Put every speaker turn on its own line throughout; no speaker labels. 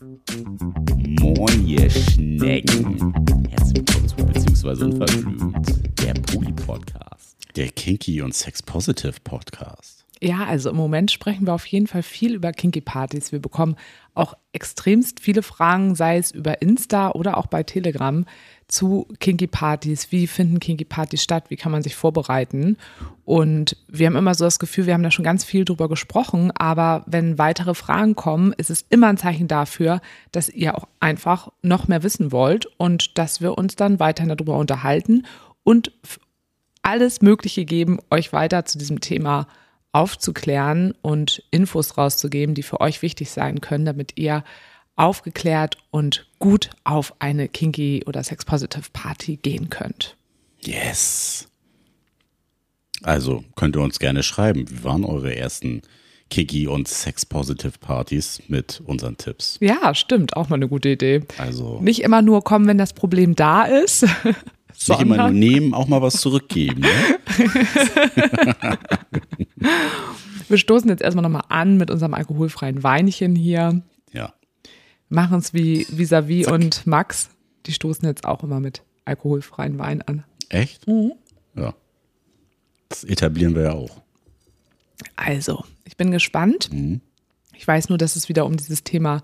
Moin, ihr Schnecken. Herzlich willkommen zu Beziehungsweise Unverblümt, der Poli-Podcast. Der Kinky und Sex-Positive Podcast.
Ja, also im Moment sprechen wir auf jeden Fall viel über Kinky-Partys. Wir bekommen auch extremst viele Fragen, sei es über Insta oder auch bei Telegram, zu Kinky-Partys. Wie finden Kinky-Partys statt? Wie kann man sich vorbereiten? Und wir haben immer so das Gefühl, wir haben da schon ganz viel drüber gesprochen, aber wenn weitere Fragen kommen, ist es immer ein Zeichen dafür, dass ihr auch einfach noch mehr wissen wollt und dass wir uns dann weiterhin darüber unterhalten und alles Mögliche geben, euch weiter zu diesem Thema aufzuklären und Infos rauszugeben, die für euch wichtig sein können, damit ihr aufgeklärt und gut auf eine Kinky oder Sex-Positive Party gehen könnt.
Yes. Also könnt ihr uns gerne schreiben, wie waren eure ersten Kinky und Sex-Positive Partys mit unseren Tipps?
Ja, stimmt, auch mal eine gute Idee.
Also
Nicht immer nur kommen, wenn das Problem da ist.
nicht immer nur nehmen, auch mal was zurückgeben. Ne?
Wir stoßen jetzt erstmal nochmal an mit unserem alkoholfreien Weinchen hier.
Ja.
Machen es wie Visavi und Max. Die stoßen jetzt auch immer mit alkoholfreien Wein an.
Echt? Ja. Das etablieren wir ja auch.
Also, ich bin gespannt. Ich weiß nur, dass es wieder um dieses Thema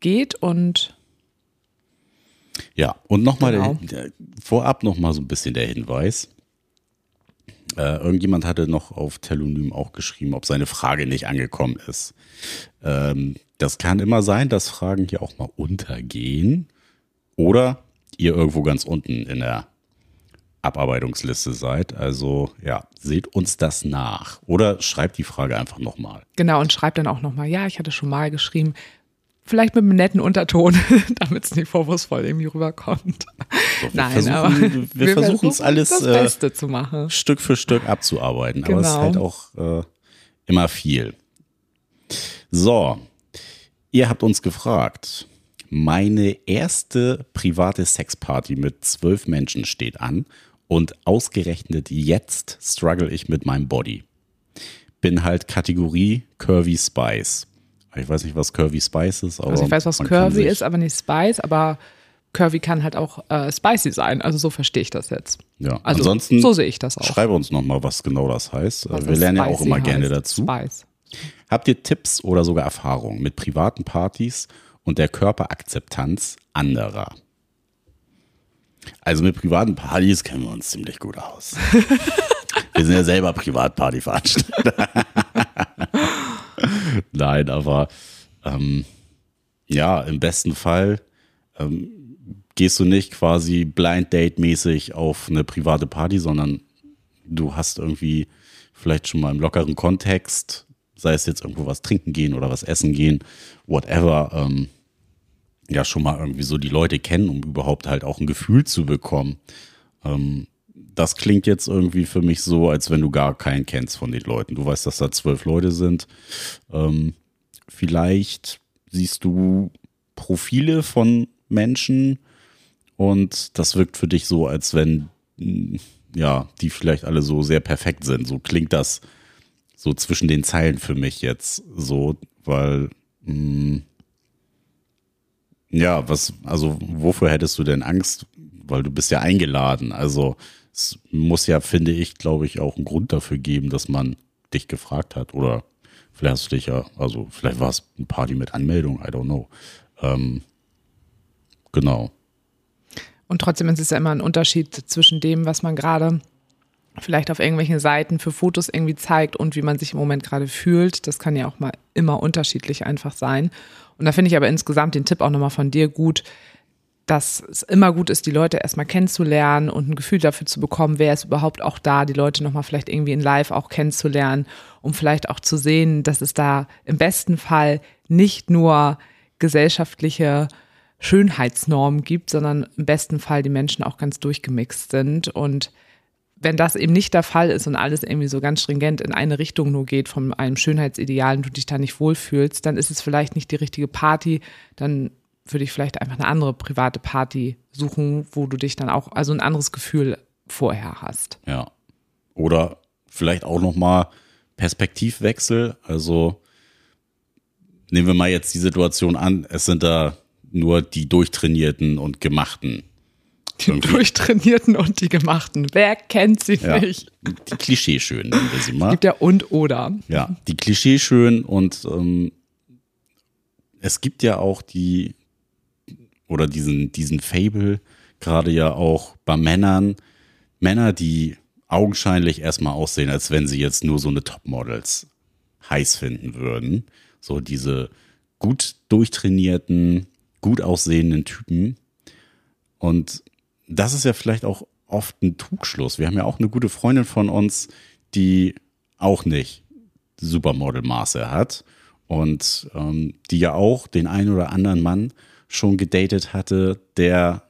geht und
Ja, und nochmal
Genau.
der- vorab nochmal so ein bisschen der Hinweis. Äh, irgendjemand hatte noch auf Telonym auch geschrieben, ob seine Frage nicht angekommen ist. Ähm, das kann immer sein, dass Fragen hier auch mal untergehen oder ihr irgendwo ganz unten in der Abarbeitungsliste seid. Also ja, seht uns das nach oder schreibt die Frage einfach nochmal.
genau und schreibt dann auch nochmal, ja, ich hatte schon mal geschrieben, vielleicht mit einem netten Unterton, damit es nicht vorwurfsvoll irgendwie rüberkommt.
Wir
Nein,
versuchen,
aber
wir, versuchen es alles äh,
Beste zu machen.
Stück für Stück abzuarbeiten. Aber es ist
Genau.
halt auch äh, immer viel. So, ihr habt uns gefragt. Meine erste private Sexparty mit zwölf Menschen steht an und ausgerechnet jetzt struggle ich mit meinem Body. Bin halt Kategorie Curvy Spice. Ich weiß nicht, was Curvy Spice ist, aber
Also ich weiß, was Curvy ist, aber nicht Spice, aber Curvy kann halt auch äh, spicy sein. Also so verstehe ich das jetzt.
Ja,
Also
ansonsten
so sehe ich das auch.
schreibe uns noch mal, was genau das heißt.
was
Wir lernen ja auch immer gerne
heißt.
dazu.
Spice.
Habt ihr Tipps oder sogar Erfahrungen mit privaten Partys und der Körperakzeptanz anderer? Also mit privaten Partys kennen wir uns ziemlich gut aus. wir sind ja selber Privatpartyveranstalter. Nein, aber ähm, ja, im besten Fall ähm, gehst du nicht quasi Blind Date mäßig auf eine private Party, sondern du hast irgendwie vielleicht schon mal im lockeren Kontext, sei es jetzt irgendwo was trinken gehen oder was essen gehen, whatever, ähm, ja schon mal irgendwie so die Leute kennen, um überhaupt halt auch ein Gefühl zu bekommen. Ähm, das klingt jetzt irgendwie für mich so, als wenn du gar keinen kennst von den Leuten. Du weißt, dass da zwölf Leute sind. Ähm, vielleicht siehst du Profile von Menschen und das wirkt für dich so, als wenn mh, ja, die vielleicht alle so sehr perfekt sind. So klingt das so zwischen den Zeilen für mich jetzt so, weil mh, ja, was, also wofür hättest du denn Angst? Weil du bist ja eingeladen. Also es muss ja, finde ich, glaube ich, auch einen Grund dafür geben, dass man dich gefragt hat. Oder vielleicht hast du dich ja, also vielleicht war es eine Party mit Anmeldung, I don't know. Ähm, genau.
Und trotzdem ist es ja immer ein Unterschied zwischen dem, was man gerade vielleicht auf irgendwelchen Seiten für Fotos irgendwie zeigt und wie man sich im Moment gerade fühlt. Das kann ja auch mal immer unterschiedlich einfach sein. Und da finde ich aber insgesamt den Tipp auch nochmal von dir gut, dass es immer gut ist, die Leute erstmal kennenzulernen und ein Gefühl dafür zu bekommen, wer ist überhaupt auch da, die Leute nochmal vielleicht irgendwie in Live auch kennenzulernen, um vielleicht auch zu sehen, dass es da im besten Fall nicht nur gesellschaftliche Schönheitsnormen gibt, sondern im besten Fall die Menschen auch ganz durchgemixt sind. Und wenn das eben nicht der Fall ist und alles irgendwie so ganz stringent in eine Richtung nur geht von einem Schönheitsideal und du dich da nicht wohlfühlst, dann ist es vielleicht nicht die richtige Party, dann würde ich vielleicht einfach eine andere private Party suchen, wo du dich dann auch, also ein anderes Gefühl vorher hast.
Ja. Oder vielleicht auch nochmal Perspektivwechsel. Also nehmen wir mal jetzt die Situation an, es sind da nur die Durchtrainierten und Gemachten.
Die
Irgendwie.
Durchtrainierten und die Gemachten. Wer kennt sie
Ja,
nicht?
die Klischeeschönen nennen wir sie mal.
Gibt ja und oder.
Ja, die Klischeeschönen und ähm, es gibt ja auch die oder diesen, diesen Fable, gerade ja auch bei Männern, Männer, die augenscheinlich erstmal aussehen, als wenn sie jetzt nur so eine Topmodels heiß finden würden. So diese gut durchtrainierten, gut aussehenden Typen. Und das ist ja vielleicht auch oft ein Trugschluss. Wir haben ja auch eine gute Freundin von uns, die auch nicht Supermodel-Maße hat und ähm, die ja auch den einen oder anderen Mann schon gedatet hatte, der,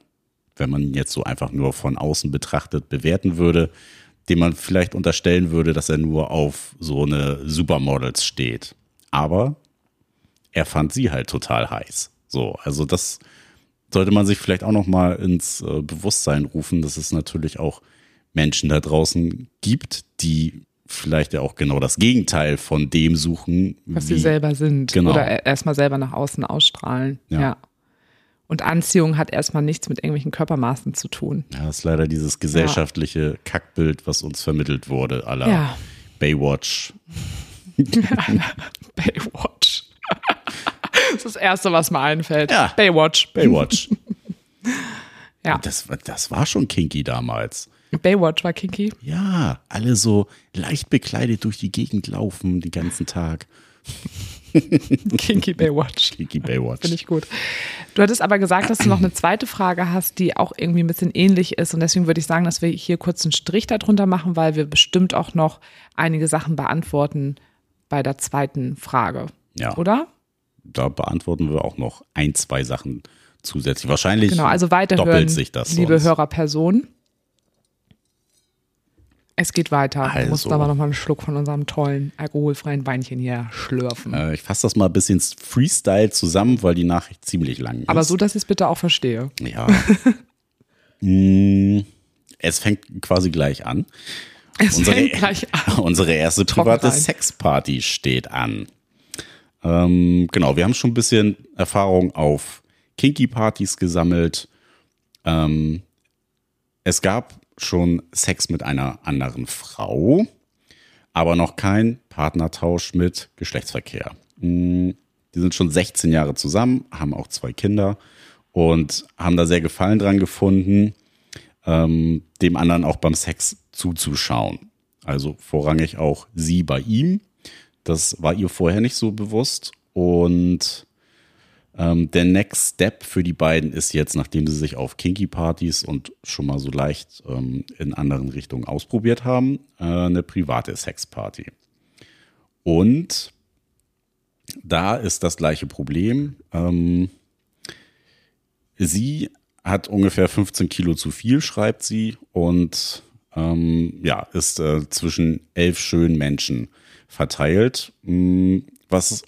wenn man ihn jetzt so einfach nur von außen betrachtet bewerten würde, dem man vielleicht unterstellen würde, dass er nur auf so eine Supermodels steht. Aber er fand sie halt total heiß. So, also das sollte man sich vielleicht auch noch mal ins äh, Bewusstsein rufen, dass es natürlich auch Menschen da draußen gibt, die vielleicht ja auch genau das Gegenteil von dem suchen,
Was
wie-
sie selber sind.
Genau.
Oder erstmal selber nach außen ausstrahlen.
Ja.
Ja. Und Anziehung hat erstmal nichts mit irgendwelchen Körpermaßen zu tun.
Ja, das ist leider dieses gesellschaftliche Kackbild, was uns vermittelt wurde, aller
Ja.
Baywatch.
Baywatch. Das ist das Erste, was mir einfällt.
Ja.
Baywatch.
Baywatch.
Ja.
Das, war- das war schon kinky damals.
Baywatch war kinky.
Ja, alle so leicht bekleidet durch die Gegend laufen den ganzen Tag.
Kinky Baywatch.
Kinky Baywatch.
Finde ich gut. Du hattest aber gesagt, dass du noch eine zweite Frage hast, die auch irgendwie ein bisschen ähnlich ist. Und deswegen würde ich sagen, dass wir hier kurz einen Strich darunter machen, weil wir bestimmt auch noch einige Sachen beantworten bei der zweiten Frage.
Ja.
Oder?
Da beantworten wir auch noch ein, zwei Sachen zusätzlich. Wahrscheinlich
Genau, also
doppelt sich das
liebe
sonst.
Hörerperson. Es geht weiter. Wir
Also.
mussten aber noch mal einen Schluck von unserem tollen alkoholfreien Weinchen hier schlürfen.
Äh, ich fasse das mal ein bisschen Freestyle zusammen, weil die Nachricht ziemlich lang ist.
aber so, dass ich es bitte auch verstehe.
Ja. Mm, es fängt quasi gleich an.
Es
Unsere,
fängt gleich an.
unsere erste private. Sexparty steht an. Ähm, genau, wir haben schon ein bisschen Erfahrung auf Kinky-Partys gesammelt. Ähm, es gab schon Sex mit einer anderen Frau, aber noch kein Partnertausch mit Geschlechtsverkehr. Mm, Die sind schon 16 Jahre zusammen, haben auch zwei Kinder und haben da sehr Gefallen dran gefunden, ähm, dem anderen auch beim Sex zuzuschauen. Also vorrangig auch sie bei ihm. Das war ihr vorher nicht so bewusst. Und ähm, der Next Step für die beiden ist jetzt, nachdem sie sich auf Kinky-Partys und schon mal so leicht ähm, in anderen Richtungen ausprobiert haben, äh, eine private Sexparty. Und da ist das gleiche Problem. Ähm, sie hat ungefähr 15 Kilo zu viel, schreibt sie, und ähm, ja, ist äh, zwischen elf schönen Menschen verteilt. Mm, Was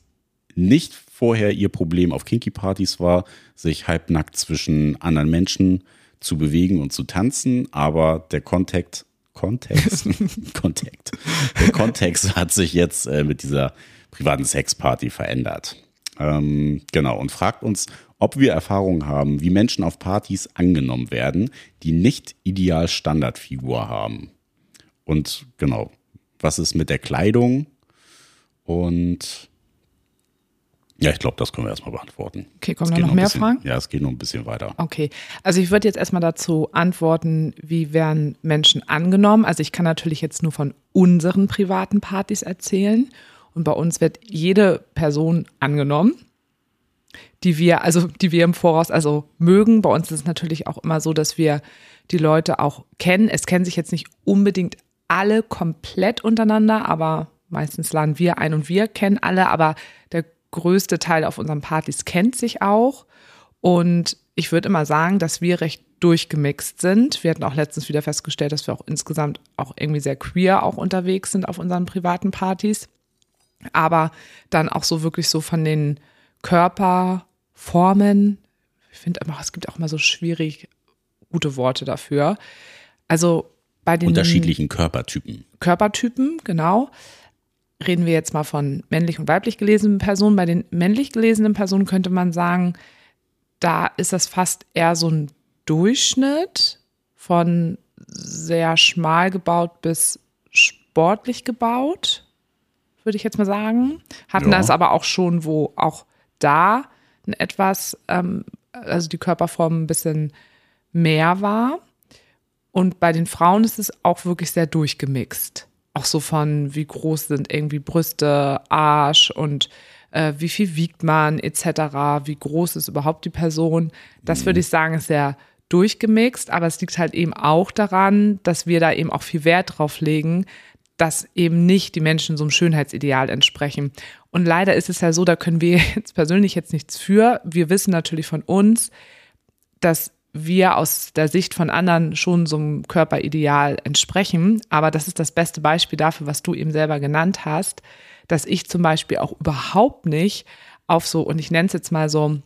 nicht vorher ihr Problem auf Kinky-Partys war, sich halbnackt zwischen anderen Menschen zu bewegen und zu tanzen, aber der Kontext, Kontext, Kontext, der Kontext hat sich jetzt äh, mit dieser privaten Sexparty verändert. Ähm, genau, und fragt uns, ob wir Erfahrungen haben, wie Menschen auf Partys angenommen werden, die nicht ideal Standardfigur haben. Und genau, was ist mit der Kleidung? Und ja, ich glaube, das können wir erstmal beantworten.
Okay, kommen da noch
ein
mehr
bisschen,
Fragen?
Ja, es geht noch ein bisschen weiter.
Okay, also ich würde jetzt erstmal dazu antworten, wie werden Menschen angenommen. Also ich kann natürlich jetzt nur von unseren privaten Partys erzählen. Und bei uns wird jede Person angenommen, die wir, also die wir im Voraus also mögen. Bei uns ist es natürlich auch immer so, dass wir die Leute auch kennen. Es kennen sich jetzt nicht unbedingt alle komplett untereinander, aber meistens laden wir ein und wir kennen alle, aber der größte Teil auf unseren Partys kennt sich auch. Und ich würde immer sagen, dass wir recht durchgemixt sind. Wir hatten auch letztens wieder festgestellt, dass wir auch insgesamt auch irgendwie sehr queer auch unterwegs sind auf unseren privaten Partys. Aber dann auch so wirklich so von den Körperformen. Ich finde immer, es gibt auch immer so schwierig gute Worte dafür. Also bei den
Unterschiedlichen Körpertypen.
Körpertypen, genau. Reden wir jetzt mal von männlich und weiblich gelesenen Personen. Bei den männlich gelesenen Personen könnte man sagen, da ist das fast eher so ein Durchschnitt von sehr schmal gebaut bis sportlich gebaut, würde ich jetzt mal sagen. Hatten
Ja.
das aber auch schon, wo auch da ein etwas, ähm, also die Körperform ein bisschen mehr war. Und bei den Frauen ist es auch wirklich sehr durchgemixt. Auch so von, wie groß sind irgendwie Brüste, Arsch und äh, wie viel wiegt man etc., wie groß ist überhaupt die Person. Das würde ich sagen, ist sehr durchgemixt, aber es liegt halt eben auch daran, dass wir da eben auch viel Wert drauf legen, dass eben nicht die Menschen so einem Schönheitsideal entsprechen. Und leider ist es ja so, da können wir jetzt persönlich jetzt nichts für. Wir wissen natürlich von uns, dass wir aus der Sicht von anderen schon so einem Körperideal entsprechen. Aber das ist das beste Beispiel dafür, was du eben selber genannt hast, dass ich zum Beispiel auch überhaupt nicht auf so, und ich nenne es jetzt mal so,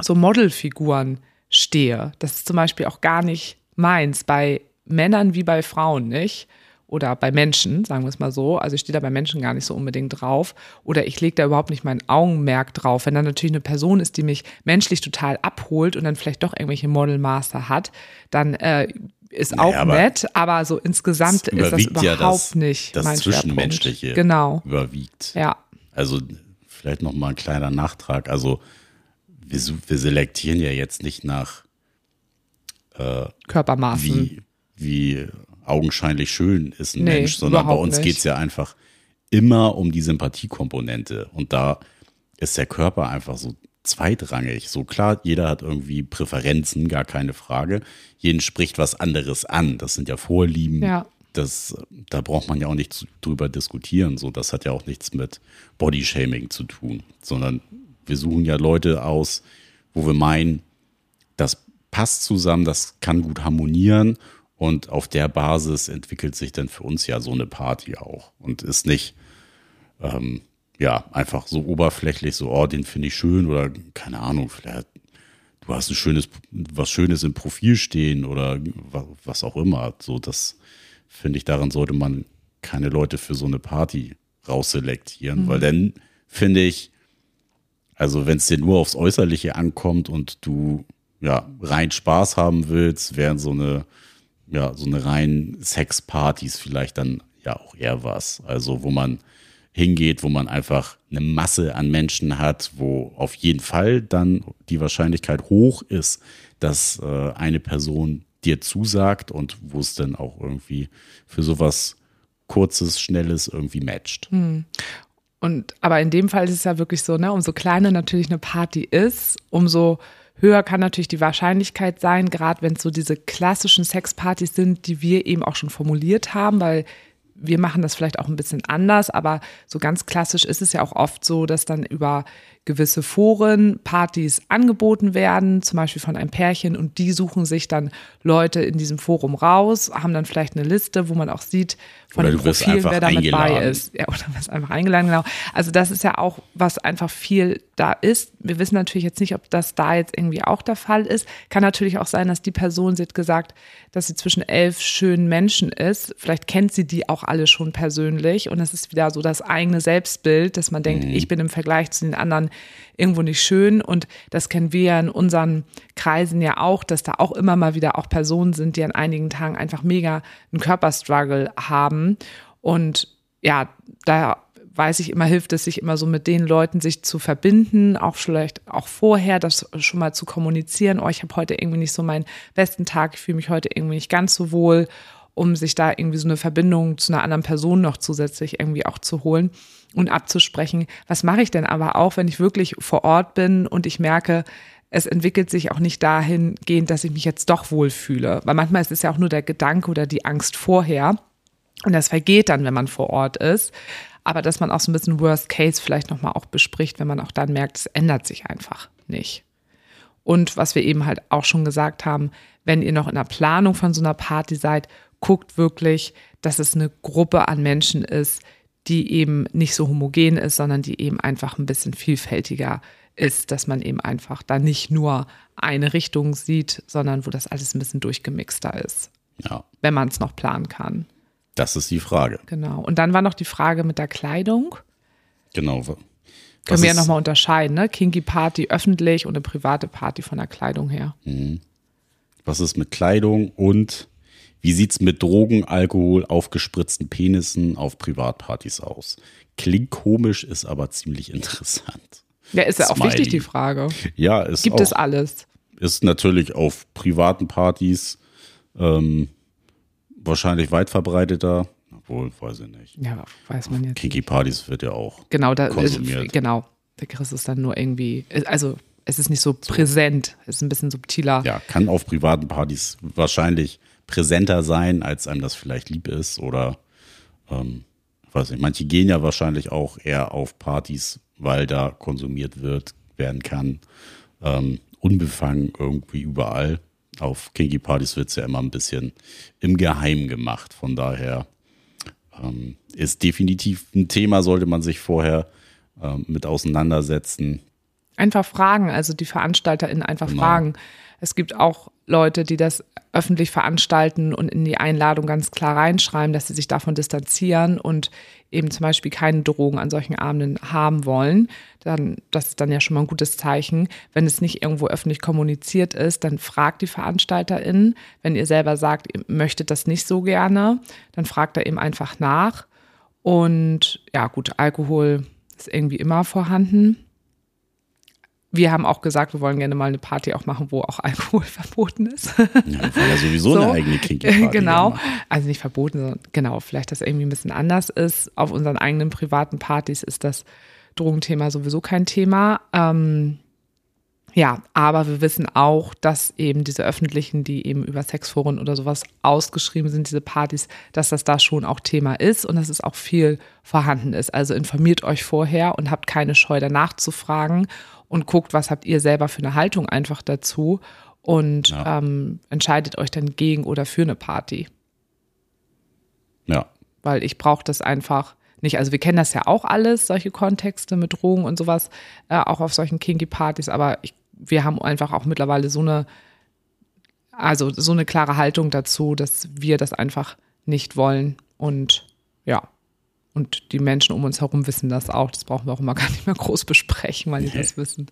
so Modelfiguren stehe. Das ist zum Beispiel auch gar nicht meins, bei Männern wie bei Frauen nicht. Oder bei Menschen, sagen wir es mal so. Also ich stehe da bei Menschen gar nicht so unbedingt drauf. Oder ich lege da überhaupt nicht mein Augenmerk drauf. Wenn dann natürlich eine Person ist, die mich menschlich total abholt und dann vielleicht doch irgendwelche Modelmaster hat, dann äh, ist auch
Naja, aber
nett. Aber so insgesamt ist das überhaupt
ja das-
nicht
das
mein
Zwischenmenschliche.
Schwerpunkt. Genau,
überwiegt.
ja.
Also vielleicht noch mal ein kleiner Nachtrag. Also wir, wir selektieren ja jetzt nicht nach
Körpermaßen.
wie, wie augenscheinlich schön ist ein
Nee,
Mensch, sondern bei uns geht es ja einfach immer um die Sympathiekomponente. Und da ist der Körper einfach so zweitrangig. So klar, jeder hat irgendwie Präferenzen, gar keine Frage. Jeden spricht was anderes an. Das sind ja Vorlieben.
Ja.
Das, da braucht man ja auch nicht zu- drüber diskutieren. So, das hat ja auch nichts mit Bodyshaming zu tun, sondern wir suchen ja Leute aus, wo wir meinen, das passt zusammen, das kann gut harmonieren und auf der Basis entwickelt sich dann für uns ja so eine Party auch. Und ist nicht ähm, ja einfach so oberflächlich so, oh, den finde ich schön oder keine Ahnung, vielleicht du hast ein schönes, was Schönes im Profil stehen oder wa- was auch immer. So, das finde ich, daran sollte man keine Leute für so eine Party rausselektieren, weil dann finde ich, also wenn es dir nur aufs Äußerliche ankommt und du ja rein Spaß haben willst, wären so eine ja so eine rein Sexpartys vielleicht dann ja auch eher was. Also wo man hingeht, wo man einfach eine Masse an Menschen hat, wo auf jeden Fall dann die Wahrscheinlichkeit hoch ist, dass äh, eine Person dir zusagt und wo es dann auch irgendwie für sowas kurzes, schnelles irgendwie matcht.
Und aber in dem Fall ist es ja wirklich so, ne, umso kleiner natürlich eine Party ist, umso höher kann natürlich die Wahrscheinlichkeit sein, gerade wenn es so diese klassischen Sexpartys sind, die wir eben auch schon formuliert haben, weil wir machen das vielleicht auch ein bisschen anders, aber so ganz klassisch ist es ja auch oft so, dass dann über gewisse Foren Partys angeboten werden, zum Beispiel von einem Pärchen und die suchen sich dann Leute in diesem Forum raus, haben dann vielleicht eine Liste, wo man auch sieht von
Oder
den
du
Profilen, wer damit bei
eingeladen.
ist. Ja, oder was einfach eingeladen, genau. Also das ist ja auch, was einfach viel da ist. Wir wissen natürlich jetzt nicht, ob das da jetzt irgendwie auch der Fall ist. Kann natürlich auch sein, dass die Person, sie hat gesagt, dass sie zwischen elf schönen Menschen ist. Vielleicht kennt sie die auch alle schon persönlich und es ist wieder so das eigene Selbstbild, dass man denkt, ich bin im Vergleich zu den anderen irgendwo nicht schön. Und das kennen wir ja in unseren Kreisen ja auch, dass da auch immer mal wieder auch Personen sind, die an einigen Tagen einfach mega einen Körperstruggle haben. Und ja, da weiß ich immer, hilft es sich immer so mit den Leuten sich zu verbinden, auch vielleicht auch vorher das schon mal zu kommunizieren, oh, ich habe heute irgendwie nicht so meinen besten Tag, ich fühle mich heute irgendwie nicht ganz so wohl, um sich da irgendwie so eine Verbindung zu einer anderen Person noch zusätzlich irgendwie auch zu holen und abzusprechen. Was mache ich denn aber auch, wenn ich wirklich vor Ort bin und ich merke, es entwickelt sich auch nicht dahingehend, dass ich mich jetzt doch wohlfühle. Weil manchmal ist es ja auch nur der Gedanke oder die Angst vorher. Und das vergeht dann, wenn man vor Ort ist. Aber dass man auch so ein bisschen Worst Case vielleicht nochmal auch bespricht, wenn man auch dann merkt, es ändert sich einfach nicht. Und was wir eben halt auch schon gesagt haben, wenn ihr noch in der Planung von so einer Party seid, guckt wirklich, dass es eine Gruppe an Menschen ist, die eben nicht so homogen ist, sondern die eben einfach ein bisschen vielfältiger ist, dass man eben einfach da nicht nur eine Richtung sieht, sondern wo das alles ein bisschen durchgemixter ist,
Ja.
wenn man es noch planen kann.
Das ist die Frage.
Genau. Und dann war noch die Frage mit der Kleidung.
Genau.
Können wir ja nochmal unterscheiden, ne? Kinky Party öffentlich und eine private Party von der Kleidung her.
Was ist mit Kleidung und wie sieht's mit Drogen, Alkohol, aufgespritzten Penissen auf Privatpartys aus? Klingt komisch, ist aber ziemlich interessant.
Ja, ist ja auch
Smiley.
wichtig, die Frage.
Ja, ist
Gibt
auch,
es alles?
ist natürlich auf privaten Partys ähm, wahrscheinlich weit verbreiteter. Obwohl, weiß ich nicht.
Ja, weiß man jetzt.
Kinky Partys wird ja auch.
Genau, da ist, genau. Der Chris ist dann nur irgendwie, also es ist nicht so, präsent, es ist ein bisschen subtiler.
Ja, kann auf privaten Partys wahrscheinlich präsenter sein, als einem das vielleicht lieb ist. Oder ähm, weiß nicht, manche gehen ja wahrscheinlich auch eher auf Partys, weil da konsumiert wird, werden kann. Ähm, unbefangen irgendwie überall. Auf Kinky Partys wird es ja immer ein bisschen im Geheimen gemacht. Von daher ähm, ist definitiv ein Thema, sollte man sich vorher ähm, mit auseinandersetzen.
Einfach fragen, also die VeranstalterInnen einfach
Genau.
fragen. Es gibt auch Leute, die das öffentlich veranstalten und in die Einladung ganz klar reinschreiben, dass sie sich davon distanzieren und eben zum Beispiel keine Drogen an solchen Abenden haben wollen. Dann, das ist dann ja schon mal ein gutes Zeichen. Wenn es nicht irgendwo öffentlich kommuniziert ist, dann fragt die VeranstalterInnen. Wenn ihr selber sagt, ihr möchtet das nicht so gerne, dann fragt er eben einfach nach. Und ja, gut, Alkohol ist irgendwie immer vorhanden wir haben auch gesagt, wir wollen gerne mal eine Party auch machen, wo auch Alkohol verboten ist.
Ja, wollen ja sowieso eine eigene Kinky Party.
genau. Also nicht verboten, sondern genau, vielleicht das irgendwie ein bisschen anders ist. Auf unseren eigenen privaten Partys ist das Drogenthema sowieso kein Thema. Ähm, ja, aber wir wissen auch, dass eben diese öffentlichen, die eben über Sexforen oder sowas ausgeschrieben sind, diese Partys, dass das da schon auch Thema ist und dass es auch viel vorhanden ist. Also informiert euch vorher und habt keine Scheu danach zu fragen und guckt, was habt ihr selber für eine Haltung einfach dazu und
Ja.
ähm, entscheidet euch dann gegen oder für eine Party.
Ja,
Weil ich brauche das einfach nicht. Also wir kennen das ja auch alles, solche Kontexte mit Drogen und sowas, äh, auch auf solchen Kinky-Partys, aber ich, wir haben einfach auch mittlerweile so eine, also so eine klare Haltung dazu, dass wir das einfach nicht wollen. Und ja, und die Menschen um uns herum wissen das auch. Das brauchen wir auch immer gar nicht mehr groß besprechen, weil die
Nee.
das wissen.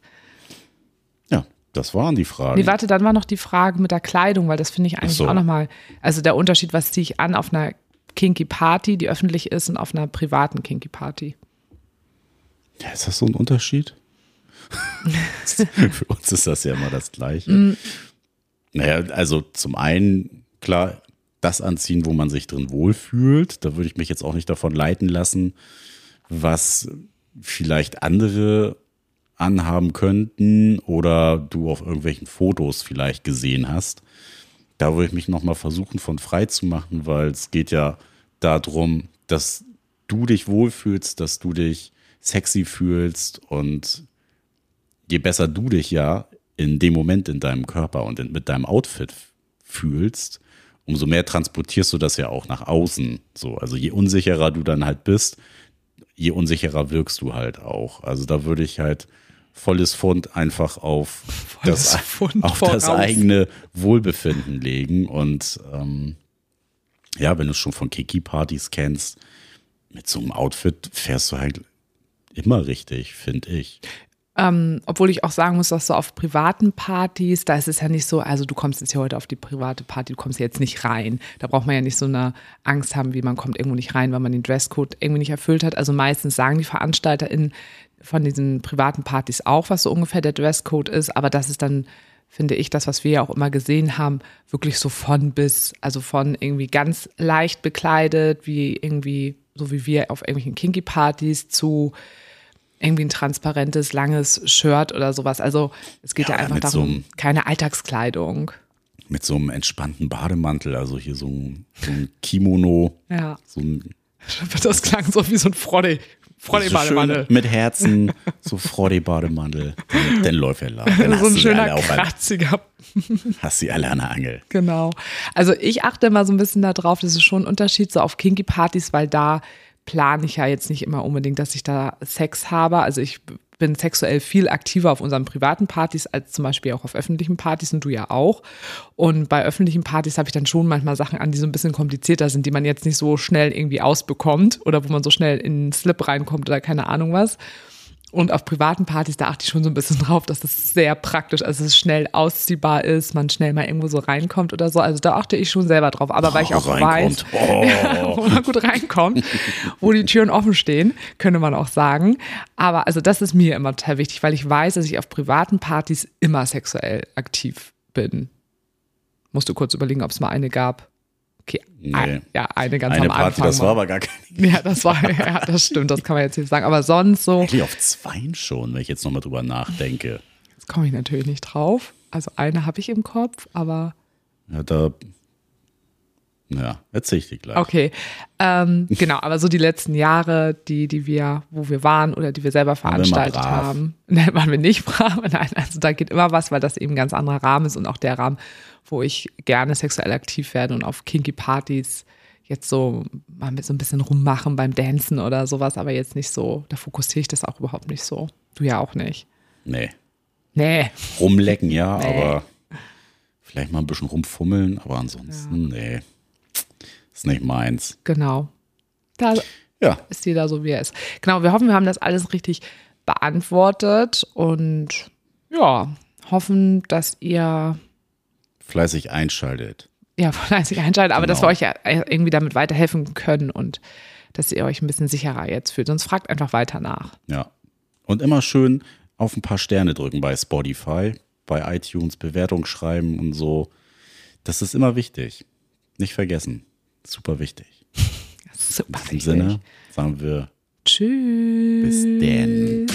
ja, das waren die Fragen.
Nee, warte, dann war noch die Frage mit der Kleidung, weil das finde ich eigentlich
so.
auch nochmal, also der Unterschied, was ziehe ich an auf einer Kinky Party, die öffentlich ist, und auf einer privaten Kinky Party.
Ja, ist das so ein Unterschied? Für uns ist das ja immer das Gleiche.
Mm.
Naja, also zum einen, klar, das anziehen, wo man sich drin wohlfühlt. Da würde ich mich jetzt auch nicht davon leiten lassen, was vielleicht andere anhaben könnten oder du auf irgendwelchen Fotos vielleicht gesehen hast. Da würde ich mich nochmal versuchen, von frei zu machen, weil es geht ja darum, dass du dich wohlfühlst, dass du dich sexy fühlst und je besser du dich ja in dem Moment in deinem Körper und in, mit deinem Outfit fühlst, umso mehr transportierst du das ja auch nach außen. So, also je unsicherer du dann halt bist, je unsicherer wirkst du halt auch. Also da würde ich halt volles Pfund einfach auf,
Volles
das,
Pfund
auf das eigene Wohlbefinden legen. Und ähm, ja, wenn du schon von Kiki-Partys kennst, mit so einem Outfit fährst du halt immer richtig, finde ich.
Ähm, obwohl ich auch sagen muss, dass so auf privaten Partys, da ist es ja nicht so, also du kommst jetzt hier heute auf die private Party, du kommst jetzt nicht rein. Da braucht man ja nicht so eine Angst haben, wie man kommt irgendwo nicht rein, weil man den Dresscode irgendwie nicht erfüllt hat. Also meistens sagen die VeranstalterInnen von diesen privaten Partys auch, was so ungefähr der Dresscode ist, aber das ist dann finde ich, das, was wir ja auch immer gesehen haben, wirklich so von bis, also von irgendwie ganz leicht bekleidet, wie irgendwie, so wie wir auf irgendwelchen Kinky-Partys zu irgendwie ein transparentes, langes Shirt oder sowas. Also es geht
Ja,
ja, einfach
so
darum,
einem-
keine Alltagskleidung.
Mit so einem entspannten Bademantel, also hier so ein, so ein Kimono,
Ja,
so ein
das klang so wie so ein Frodde,
so
Frodde-Bademantel.
mit Herzen, so Freude-Bademantel, dann, dann läuft er la. Dann
So ein schöner, kratziger
hast sie alle an der Angel.
Genau. Also ich achte immer so ein bisschen darauf, das ist schon ein Unterschied so auf Kinky-Partys, weil da plane ich ja jetzt nicht immer unbedingt, dass ich da Sex habe. Also ich bin sexuell viel aktiver auf unseren privaten Partys als zum Beispiel auch auf öffentlichen Partys und du ja auch. Und bei öffentlichen Partys habe ich dann schon manchmal Sachen an, die so ein bisschen komplizierter sind, die man jetzt nicht so schnell irgendwie ausbekommt oder wo man so schnell in einen Slip reinkommt oder keine Ahnung was. Und auf privaten Partys, da achte ich schon so ein bisschen drauf, dass das sehr praktisch, also es schnell ausziehbar ist, man schnell mal irgendwo so reinkommt oder so. Also da achte ich schon selber drauf. Aber weil ich auch
reinkommt.
weiß,
Oh.
wo man gut reinkommt, wo die Türen offen stehen, könnte man auch sagen. Aber also das ist mir immer total wichtig, weil ich weiß, dass ich auf privaten Partys immer sexuell aktiv bin. Musst du kurz überlegen, ob es mal eine gab. Okay,
Nee.
ein, ja, eine ganz
Eine
am
Party,
Anfang.
das war aber gar keine.
ja, das war, ja, das stimmt, das kann man jetzt nicht sagen. Aber sonst so,
Eigentlich auf zweien schon, wenn ich jetzt nochmal drüber nachdenke.
jetzt komme ich natürlich nicht drauf. Also eine habe ich im Kopf, aber
Ja, da. Ja, erzähl ich dir gleich.
okay. Ähm, genau, aber so die letzten Jahre, die, die wir, wo wir waren oder die wir selber veranstaltet haben, nein, waren wir nicht brav. Nein, also da geht immer was, weil das eben ein ganz anderer Rahmen ist und auch der Rahmen, wo ich gerne sexuell aktiv werde und auf kinky Partys jetzt so mal mit so ein bisschen rummachen beim Dancen oder sowas, aber jetzt nicht so, da fokussiere ich das auch überhaupt nicht so. Du ja auch nicht.
Nee.
Nee.
Rumlecken, ja,
Nee.
aber vielleicht mal ein bisschen rumfummeln, aber ansonsten, nee. Ist nicht meins.
Genau. Da
Ja,
ist jeder so, wie er ist. Genau, wir hoffen, wir haben das alles richtig beantwortet und ja, hoffen, dass ihr
fleißig einschaltet.
ja fleißig einschaltet, aber dass
Genau.
wir euch ja irgendwie damit weiterhelfen können und dass ihr euch ein bisschen sicherer jetzt fühlt. Sonst fragt einfach weiter nach.
Ja. Und immer schön auf ein paar Sterne drücken bei Spotify, bei iTunes, Bewertung schreiben und so. Das ist immer wichtig. Nicht vergessen. Super wichtig.
Super
In diesem Sinne sagen wir
Tschüss.
bis denn.